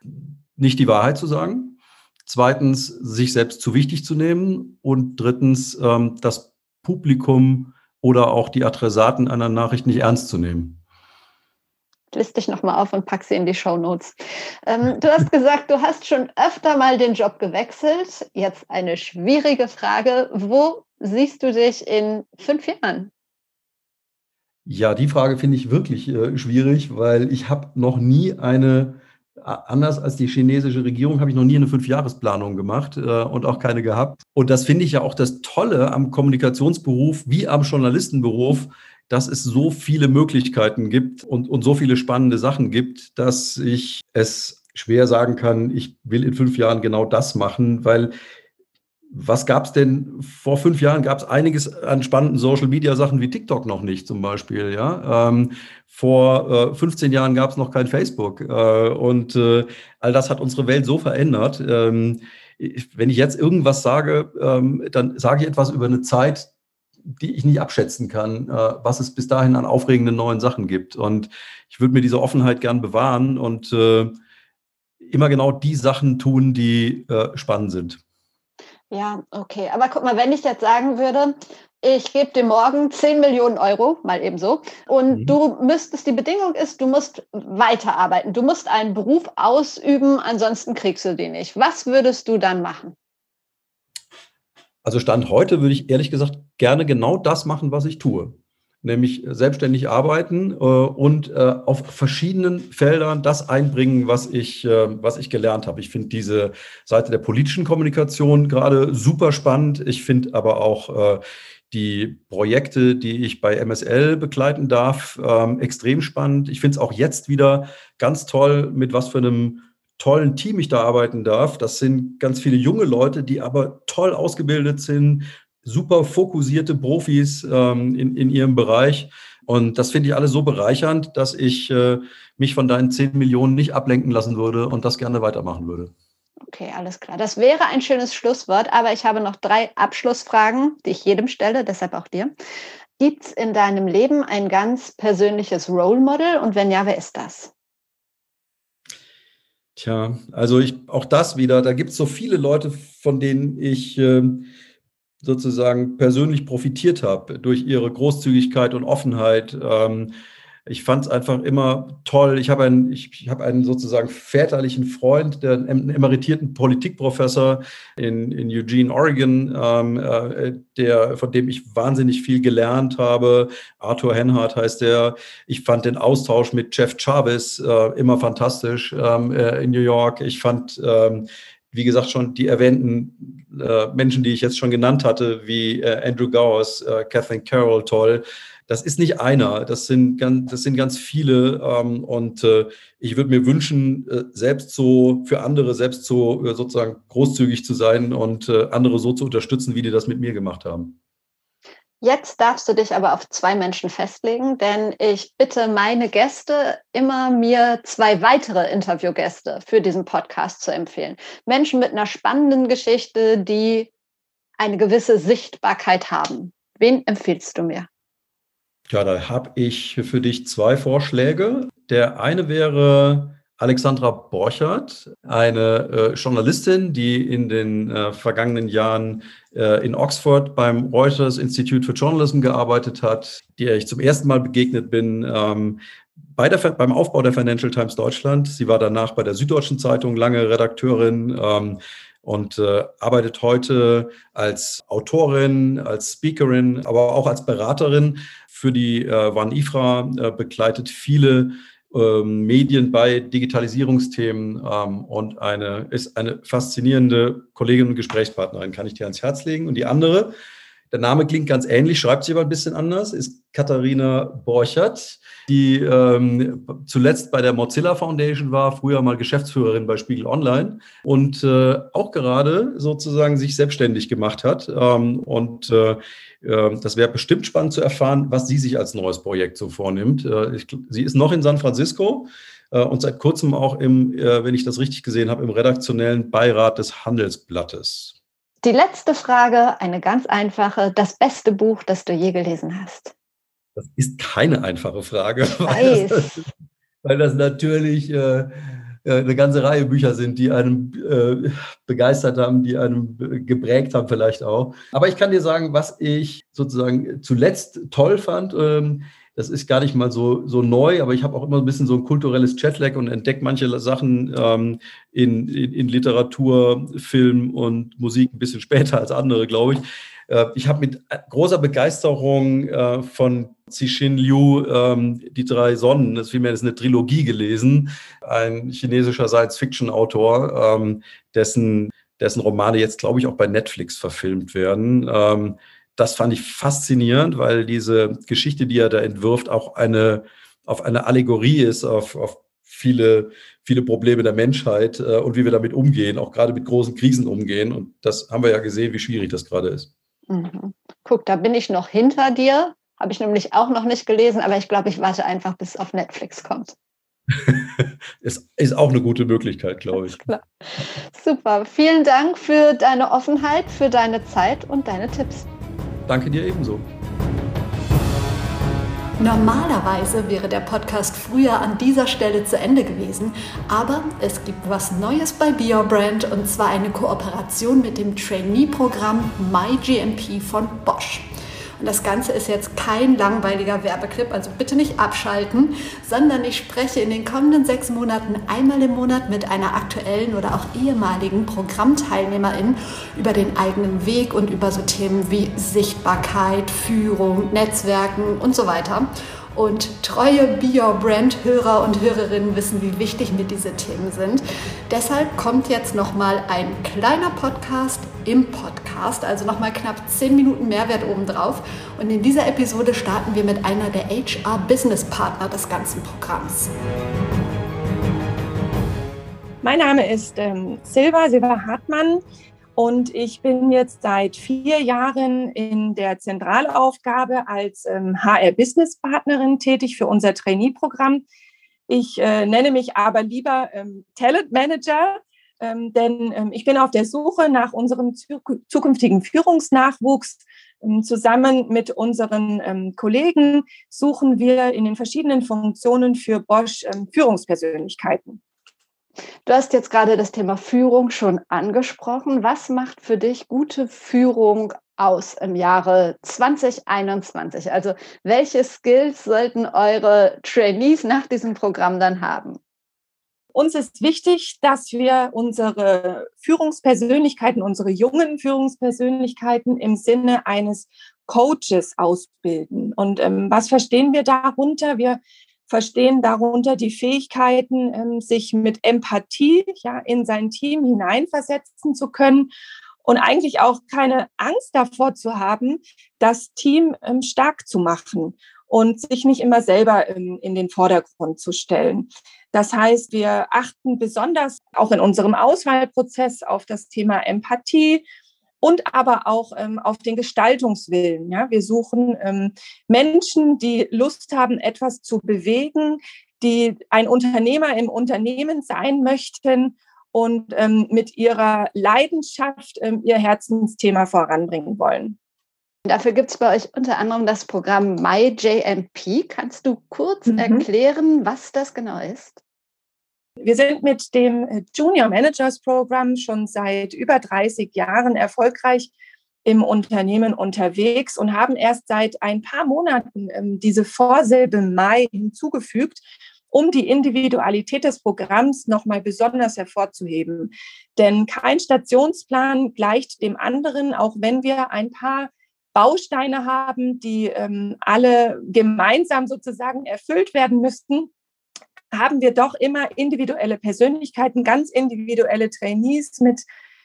nicht die Wahrheit zu sagen. Zweitens, sich selbst zu wichtig zu nehmen. Und drittens, ähm, das Publikum oder auch die Adressaten einer Nachricht nicht ernst zu nehmen. List dich nochmal auf und pack sie in die Show Notes. Ähm, <laughs> du hast gesagt, du hast schon öfter mal den Job gewechselt. Jetzt eine schwierige Frage. Wo siehst du dich in fünf Jahren? Ja, die Frage finde ich wirklich äh, schwierig, weil ich habe noch nie eine anders als die chinesische Regierung habe ich noch nie eine Fünfjahresplanung gemacht äh, und auch keine gehabt. Und das finde ich ja auch das Tolle am Kommunikationsberuf wie am Journalistenberuf, dass es so viele Möglichkeiten gibt und, und so viele spannende Sachen gibt, dass ich es schwer sagen kann, ich will in fünf Jahren genau das machen, weil was gab es denn vor fünf Jahren? Gab es einiges an spannenden Social-Media-Sachen wie TikTok noch nicht zum Beispiel. Ja? Ähm, vor äh, 15 Jahren gab es noch kein Facebook. Äh, und äh, all das hat unsere Welt so verändert. Ähm, wenn ich jetzt irgendwas sage, ähm, dann sage ich etwas über eine Zeit, die ich nicht abschätzen kann, äh, was es bis dahin an aufregenden neuen Sachen gibt. Und ich würde mir diese Offenheit gern bewahren und äh, immer genau die Sachen tun, die äh, spannend sind. Ja, okay. Aber guck mal, wenn ich jetzt sagen würde, ich gebe dir morgen 10 Millionen Euro, mal eben so, und mhm. du müsstest, die Bedingung ist, du musst weiterarbeiten, du musst einen Beruf ausüben, ansonsten kriegst du den nicht. Was würdest du dann machen? Also Stand heute würde ich ehrlich gesagt gerne genau das machen, was ich tue nämlich selbstständig arbeiten äh, und äh, auf verschiedenen Feldern das einbringen, was ich, äh, was ich gelernt habe. Ich finde diese Seite der politischen Kommunikation gerade super spannend. Ich finde aber auch äh, die Projekte, die ich bei MSL begleiten darf, ähm, extrem spannend. Ich finde es auch jetzt wieder ganz toll, mit was für einem tollen Team ich da arbeiten darf. Das sind ganz viele junge Leute, die aber toll ausgebildet sind, super fokussierte Profis ähm, in, in ihrem Bereich. Und das finde ich alles so bereichernd, dass ich äh, mich von deinen 10 Millionen nicht ablenken lassen würde und das gerne weitermachen würde. Okay, alles klar. Das wäre ein schönes Schlusswort, aber ich habe noch drei Abschlussfragen, die ich jedem stelle, deshalb auch dir. Gibt es in deinem Leben ein ganz persönliches Role Model und wenn ja, wer ist das? Tja, also ich, auch das wieder, da gibt es so viele Leute, von denen ich äh, sozusagen persönlich profitiert habe durch ihre Großzügigkeit und Offenheit. Ähm, ich fand es einfach immer toll. Ich habe einen, ich, ich habe einen sozusagen väterlichen Freund, der einen emeritierten Politikprofessor in, in Eugene, Oregon, ähm, äh, der, von dem ich wahnsinnig viel gelernt habe. Arthur Henhardt heißt der. Ich fand den Austausch mit Jeff Chavez äh, immer fantastisch ähm, äh, in New York. Ich fand wie gesagt, schon die erwähnten äh, Menschen, die ich jetzt schon genannt hatte, wie äh, Andrew Gowers, äh, Kathleen Carroll, toll. Das ist nicht einer, das sind ganz, das sind ganz viele. Ähm, und äh, ich würde mir wünschen, äh, selbst so für andere, selbst so äh, sozusagen großzügig zu sein und äh, andere so zu unterstützen, wie die das mit mir gemacht haben. Jetzt darfst du dich aber auf zwei Menschen festlegen, denn ich bitte meine Gäste immer mir zwei weitere Interviewgäste für diesen Podcast zu empfehlen. Menschen mit einer spannenden Geschichte, die eine gewisse Sichtbarkeit haben. Wen empfiehlst du mir? Ja, da habe ich für dich zwei Vorschläge. Der eine wäre Alexandra Borchert, eine äh, Journalistin, die in den äh, vergangenen Jahren äh, in Oxford beim Reuters Institute for Journalism gearbeitet hat, der ich zum ersten Mal begegnet bin ähm, bei der, beim Aufbau der Financial Times Deutschland. Sie war danach bei der Süddeutschen Zeitung lange Redakteurin. Ähm, und äh, arbeitet heute als Autorin, als Speakerin, aber auch als Beraterin für die äh, One Ifra, äh, begleitet viele ähm, Medien bei Digitalisierungsthemen ähm, und eine, ist eine faszinierende Kollegin und Gesprächspartnerin, kann ich dir ans Herz legen. Und die andere, der Name klingt ganz ähnlich, schreibt sich aber ein bisschen anders, ist Katharina Borchert, die ähm, zuletzt bei der Mozilla Foundation war, früher mal Geschäftsführerin bei Spiegel Online und äh, auch gerade sozusagen sich selbstständig gemacht hat. Ähm, und äh, äh, das wäre bestimmt spannend zu erfahren, was sie sich als neues Projekt so vornimmt. Äh, ich, sie ist noch in San Francisco äh, und seit kurzem auch im, äh, wenn ich das richtig gesehen habe, im redaktionellen Beirat des Handelsblattes. Die letzte Frage, eine ganz einfache. Das beste Buch, das du je gelesen hast? Das ist keine einfache Frage, <laughs> weil das, weil das, natürlich äh, äh, eine ganze Reihe Bücher sind, die einem äh, begeistert haben, die einem geprägt haben vielleicht auch. Aber ich kann dir sagen, was ich sozusagen zuletzt toll fand. Ähm, das ist gar nicht mal so, so neu, aber ich habe auch immer ein bisschen so ein kulturelles Jetlag und entdecke manche Sachen ähm, in, in, in, Literatur, Film und Musik ein bisschen <laughs> später als andere, glaube ich. Äh, ich habe mit großer Begeisterung äh, von Cixin Liu ähm, Die drei Sonnen, das ist vielmehr eine Trilogie gelesen, ein chinesischer Science-Fiction-Autor, ähm, dessen, dessen Romane jetzt, glaube ich, auch bei Netflix verfilmt werden. Ähm, das fand ich faszinierend, weil diese Geschichte, die er da entwirft, auch eine, auf eine Allegorie ist, auf, auf viele, viele Probleme der Menschheit äh, und wie wir damit umgehen, auch gerade mit großen Krisen umgehen. Und das haben wir ja gesehen, wie schwierig das gerade ist. Mhm. Guck, da bin ich noch hinter dir. Habe ich nämlich auch noch nicht gelesen, aber ich glaube, ich warte einfach, bis es auf Netflix kommt. <laughs> es ist auch eine gute Möglichkeit, glaube ich. Klar. Super. Vielen Dank für deine Offenheit, für deine Zeit und deine Tipps. Danke dir ebenso. Normalerweise wäre der Podcast früher an dieser Stelle zu Ende gewesen, aber es gibt was Neues bei Be Brand und zwar eine Kooperation mit dem Trainee-Programm MyGMP von Bosch. Und das Ganze ist jetzt kein langweiliger Werbeclip, also bitte nicht abschalten, sondern ich spreche in den kommenden sechs Monaten einmal im Monat mit einer aktuellen oder auch ehemaligen Programmteilnehmerin über den eigenen Weg und über so Themen wie Sichtbarkeit, Führung, Netzwerken und so weiter. Und treue Be Your Brand Hörer und Hörerinnen wissen, wie wichtig mir diese Themen sind. Deshalb kommt jetzt nochmal ein kleiner Podcast im Podcast, also nochmal knapp 10 Minuten Mehrwert obendrauf. Und in dieser Episode starten wir mit einer der HR Business Partner des ganzen Programms. Mein Name ist ähm, Silva, Silva Hartmann. Und ich bin jetzt seit vier Jahren in der Zentralaufgabe als ähm, HR-Business-Partnerin tätig für unser Trainee-Programm. Ich äh, nenne mich aber lieber ähm, Talent Manager, ähm, denn ähm, ich bin auf der Suche nach unserem zukünftigen Führungsnachwuchs. Ähm, zusammen mit unseren ähm, Kollegen suchen wir in den verschiedenen Funktionen für Bosch ähm, Führungspersönlichkeiten. Du hast jetzt gerade das Thema Führung schon angesprochen. Was macht für dich gute Führung aus im Jahre 2021? Also welche Skills sollten eure Trainees nach diesem Programm dann haben? Uns ist wichtig, dass wir unsere Führungspersönlichkeiten, unsere jungen Führungspersönlichkeiten im Sinne eines Coaches ausbilden. Und ähm, was verstehen wir darunter? Wir verstehen darunter die Fähigkeiten, ähm, sich mit Empathie ja, in sein Team hineinversetzen zu können und eigentlich auch keine Angst davor zu haben, das Team ähm, stark zu machen und sich nicht immer selber ähm, in den Vordergrund zu stellen. Das heißt, wir achten besonders auch in unserem Auswahlprozess auf das Thema Empathie, und aber auch ähm, auf den Gestaltungswillen. Ja? Wir suchen ähm, Menschen, die Lust haben, etwas zu bewegen, die ein Unternehmer im Unternehmen sein möchten und ähm, mit ihrer Leidenschaft ähm, ihr Herzensthema voranbringen wollen. Dafür gibt es bei euch unter anderem das Programm MyJMP. Kannst du kurz mhm. erklären, was das genau ist? Wir sind mit dem äh, Junior Managers Program schon seit über 30 Jahren erfolgreich im Unternehmen unterwegs und haben erst seit ein paar Monaten ähm, diese Vorsilbe Mai hinzugefügt, um die Individualität des Programms nochmal besonders hervorzuheben. Denn kein Stationsplan gleicht dem anderen, auch wenn wir ein paar Bausteine haben, die ähm, alle gemeinsam sozusagen erfüllt werden müssten haben wir doch immer individuelle Persönlichkeiten, ganz individuelle Trainees mit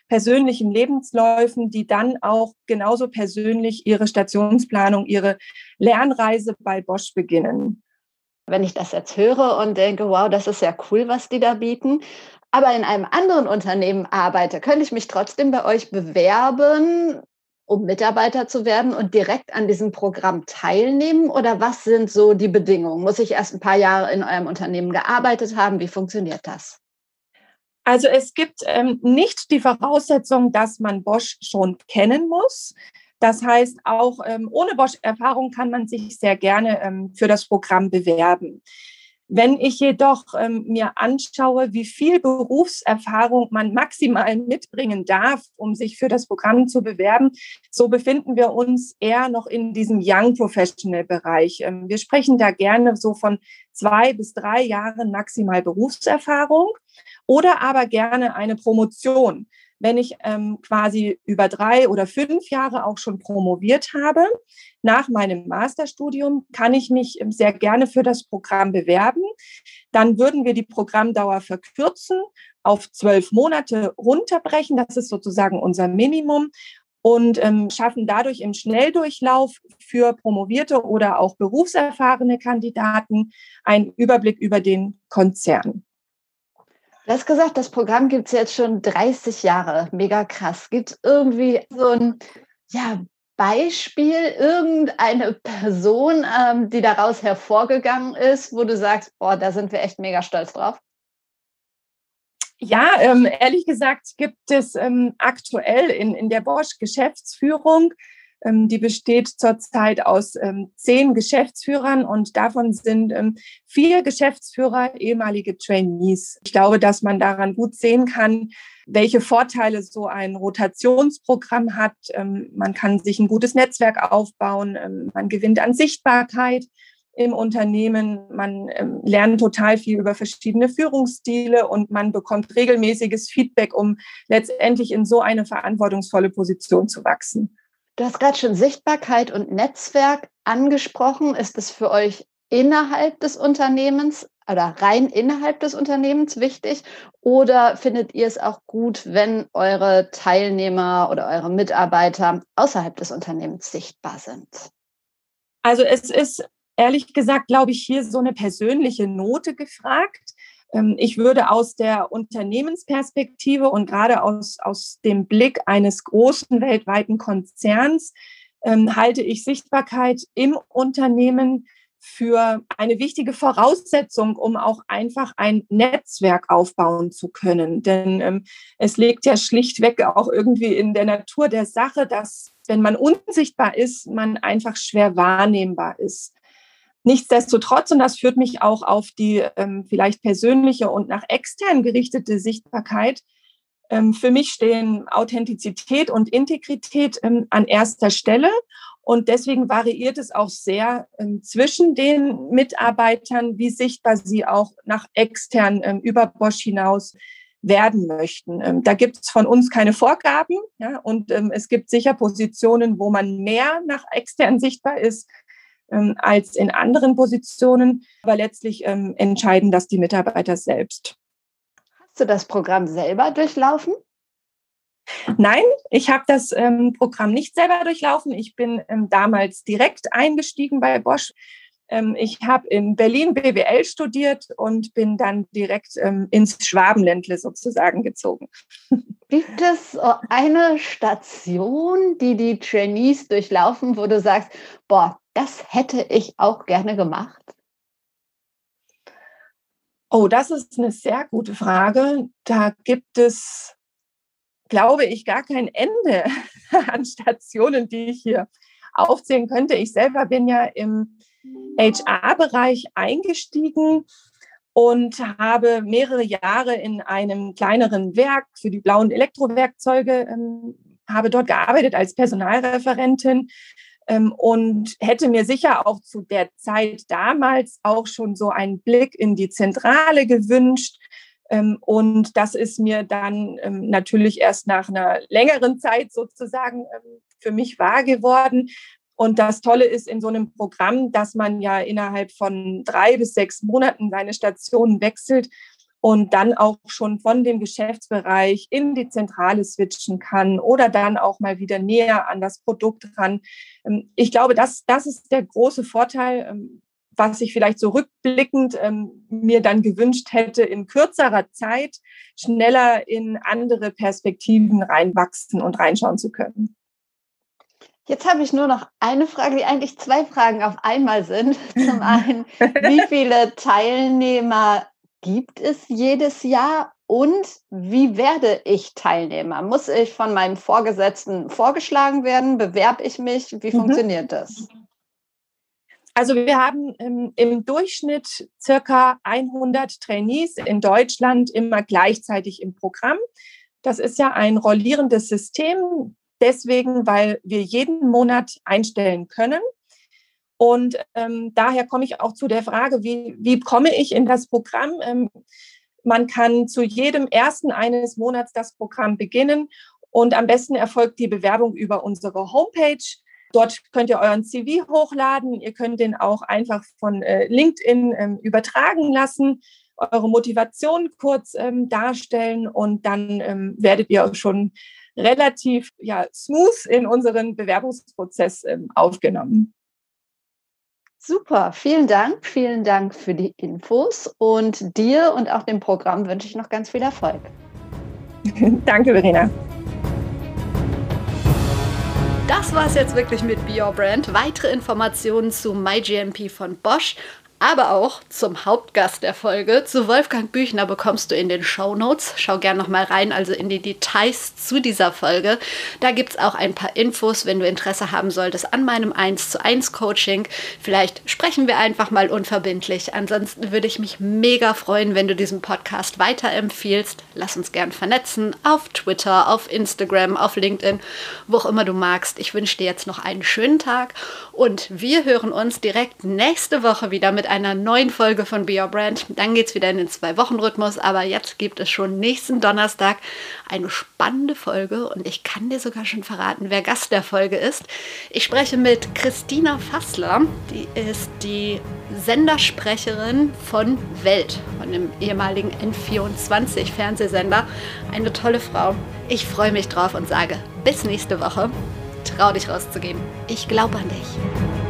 persönlichen Lebensläufen, die dann auch genauso persönlich ihre Stationsplanung, ihre Lernreise bei Bosch beginnen. Wenn ich das jetzt höre und denke, wow, das ist ja cool, was die da bieten, aber in einem anderen Unternehmen arbeite, könnte ich mich trotzdem bei euch bewerben? Um Mitarbeiter zu werden und direkt an diesem Programm teilnehmen? Oder was sind so die Bedingungen? Muss ich erst ein paar Jahre in eurem Unternehmen gearbeitet haben? Wie funktioniert das? Also es gibt ähm, nicht die Voraussetzung, dass man Bosch schon kennen muss. Das heißt, auch ähm, ohne Bosch-Erfahrung kann man sich sehr gerne ähm, für das Programm bewerben. Wenn ich jedoch ähm, mir anschaue, wie viel Berufserfahrung man maximal mitbringen darf, um sich für das Programm zu bewerben, so befinden wir uns eher noch in diesem Young Professional Bereich. Ähm, wir sprechen da gerne so von zwei bis drei Jahren maximal Berufserfahrung oder aber gerne eine Promotion wenn ich ähm, quasi über drei oder fünf Jahre auch schon promoviert habe, nach meinem Masterstudium kann ich mich ähm, sehr gerne für das Programm bewerben. Dann würden wir die Programmdauer verkürzen, auf zwölf Monate runterbrechen. Das ist sozusagen unser Minimum und ähm, schaffen dadurch im Schnelldurchlauf für promovierte oder auch berufserfahrene Kandidaten einen Überblick über den Konzern. Du hast gesagt, das Programm gibt es jetzt schon 30 Jahre. Mega krass. Gibt es irgendwie so ein ja, Beispiel, irgendeine Person, ähm, die daraus hervorgegangen ist, wo du sagst, boah, da sind wir echt mega stolz drauf? Ja, ähm, ehrlich gesagt gibt es ähm, aktuell in, in der Bosch-Geschäftsführung ähm, die besteht zurzeit aus ähm, zehn Geschäftsführern und davon sind ähm, vier Geschäftsführer ehemalige Trainees. Ich glaube, dass man daran gut sehen kann, welche Vorteile so ein Rotationsprogramm hat. man kann sich ein gutes Netzwerk aufbauen, man gewinnt an Sichtbarkeit im Unternehmen. Man ähm, lernt total viel über verschiedene Führungsstile und man bekommt regelmäßiges Feedback, um letztendlich in so eine verantwortungsvolle Position zu wachsen. Du hast gerade schon Sichtbarkeit und Netzwerk angesprochen. Ist es für euch innerhalb des Unternehmens oder rein innerhalb des Unternehmens wichtig? Oder findet ihr es auch gut, wenn eure Teilnehmer oder eure Mitarbeiter außerhalb des Unternehmens sichtbar sind? Also es ist ehrlich gesagt, glaube ich, hier so eine persönliche Note gefragt. Ähm, ich würde aus der Unternehmensperspektive und gerade aus, aus dem Blick eines großen weltweiten Konzerns ähm, halte ich Sichtbarkeit im Unternehmen für eine wichtige Voraussetzung, um auch einfach ein Netzwerk aufbauen zu können. Denn ähm, es liegt ja schlichtweg auch irgendwie in der Natur der Sache, dass wenn man unsichtbar ist, man einfach schwer wahrnehmbar ist. Nichtsdestotrotz, und das führt mich auch auf die ähm, vielleicht persönliche und nach extern gerichtete Sichtbarkeit, ähm, für mich stehen Authentizität und Integrität ähm, an erster Stelle. Und deswegen variiert es auch sehr ähm, zwischen den Mitarbeitern, wie sichtbar sie auch nach extern ähm, über Bosch hinaus werden möchten. Ähm, da gibt es von uns keine Vorgaben. Ja, und ähm, es gibt sicher Positionen, wo man mehr nach extern sichtbar ist ähm, als in anderen Positionen. Aber letztlich ähm, entscheiden das die Mitarbeiter selbst. Hast du das Programm selber durchlaufen? Nein, ich habe das ähm, Programm nicht selber durchlaufen. Ich bin ähm, damals direkt eingestiegen bei Bosch. Ähm, ich habe in Berlin BWL studiert und bin dann direkt ähm, ins Schwabenländle sozusagen gezogen. <laughs> Gibt es eine Station, die die Trainees durchlaufen, wo du sagst, boah, das hätte ich auch gerne gemacht? Oh, das ist eine sehr gute Frage. Da gibt es glaube ich, gar kein Ende <laughs> an Stationen, die ich hier aufzählen könnte. Ich selber bin ja im HR-Bereich eingestiegen und habe mehrere Jahre in einem kleineren Werk für die blauen Elektrowerkzeuge, ähm, habe dort gearbeitet als Personalreferentin und hätte mir sicher auch zu der Zeit damals auch schon so einen Blick in die Zentrale gewünscht, ähm, und das ist mir dann ähm, natürlich erst nach einer längeren Zeit sozusagen ähm, für mich wahr geworden. Und das Tolle ist in so einem Programm, dass man ja innerhalb von drei bis sechs Monaten seine Stationen wechselt und dann auch schon von dem Geschäftsbereich in die Zentrale switchen kann oder dann auch mal wieder näher an das Produkt ran. Ich glaube, das, das ist der große Vorteil, was ich vielleicht so rückblickend ähm, mir dann gewünscht hätte, in kürzerer Zeit schneller in andere Perspektiven reinwachsen und reinschauen zu können. Jetzt habe ich nur noch eine Frage, die eigentlich zwei Fragen auf einmal sind. Zum einen, wie <laughs> viele Teilnehmer gibt es jedes Jahr und wie werde ich Teilnehmer? Muss ich von meinem Vorgesetzten vorgeschlagen werden? Bewerbe ich mich? Wie mhm. funktioniert das? Also wir haben ähm, im Durchschnitt circa 100 Trainees in Deutschland immer gleichzeitig im Programm. Das ist ja ein rollierendes System, deswegen, weil wir jeden Monat einstellen können. Und ähm, daher komme ich auch zu der Frage, wie, wie komme ich in das Programm? Ähm, man kann zu jedem ersten eines Monats das Programm beginnen und am besten erfolgt die Bewerbung über unsere Homepage Dort könnt ihr euren CV hochladen. Ihr könnt den auch einfach von äh, LinkedIn ähm, übertragen lassen, eure Motivation kurz ähm, darstellen und dann ähm, werdet ihr schon relativ ja, smooth in unseren Bewerbungsprozess ähm, aufgenommen. Super, vielen Dank. Vielen Dank für die Infos und dir und auch dem Programm wünsche ich noch ganz viel Erfolg. <laughs> Danke, Verena. Das war es jetzt wirklich mit Be Your Brand. Weitere Informationen zu MyGMP von Bosch aber auch zum Hauptgast der Folge. Zu Wolfgang Büchner bekommst du in den Show Notes. Schau gerne noch mal rein, also in die Details zu dieser Folge. Da gibt es auch ein paar Infos, wenn du Interesse haben solltest an meinem 1 zu 1 Coaching. Vielleicht sprechen wir einfach mal unverbindlich. Ansonsten würde ich mich mega freuen, wenn du diesen Podcast weiterempfiehlst. Lass uns gern vernetzen auf Twitter, auf Instagram, auf LinkedIn, wo auch immer du magst. Ich wünsche dir jetzt noch einen schönen Tag und wir hören uns direkt nächste Woche wieder mit einer neuen Folge von Be Your Brand. Dann geht es wieder in den Zwei-Wochen-Rhythmus, aber jetzt gibt es schon nächsten Donnerstag eine spannende Folge und ich kann dir sogar schon verraten, wer Gast der Folge ist. Ich spreche mit Christina Fassler, die ist die Sendersprecherin von Welt, von dem ehemaligen N24 Fernsehsender. Eine tolle Frau. Ich freue mich drauf und sage bis nächste Woche. Trau dich rauszugehen. Ich glaube an dich.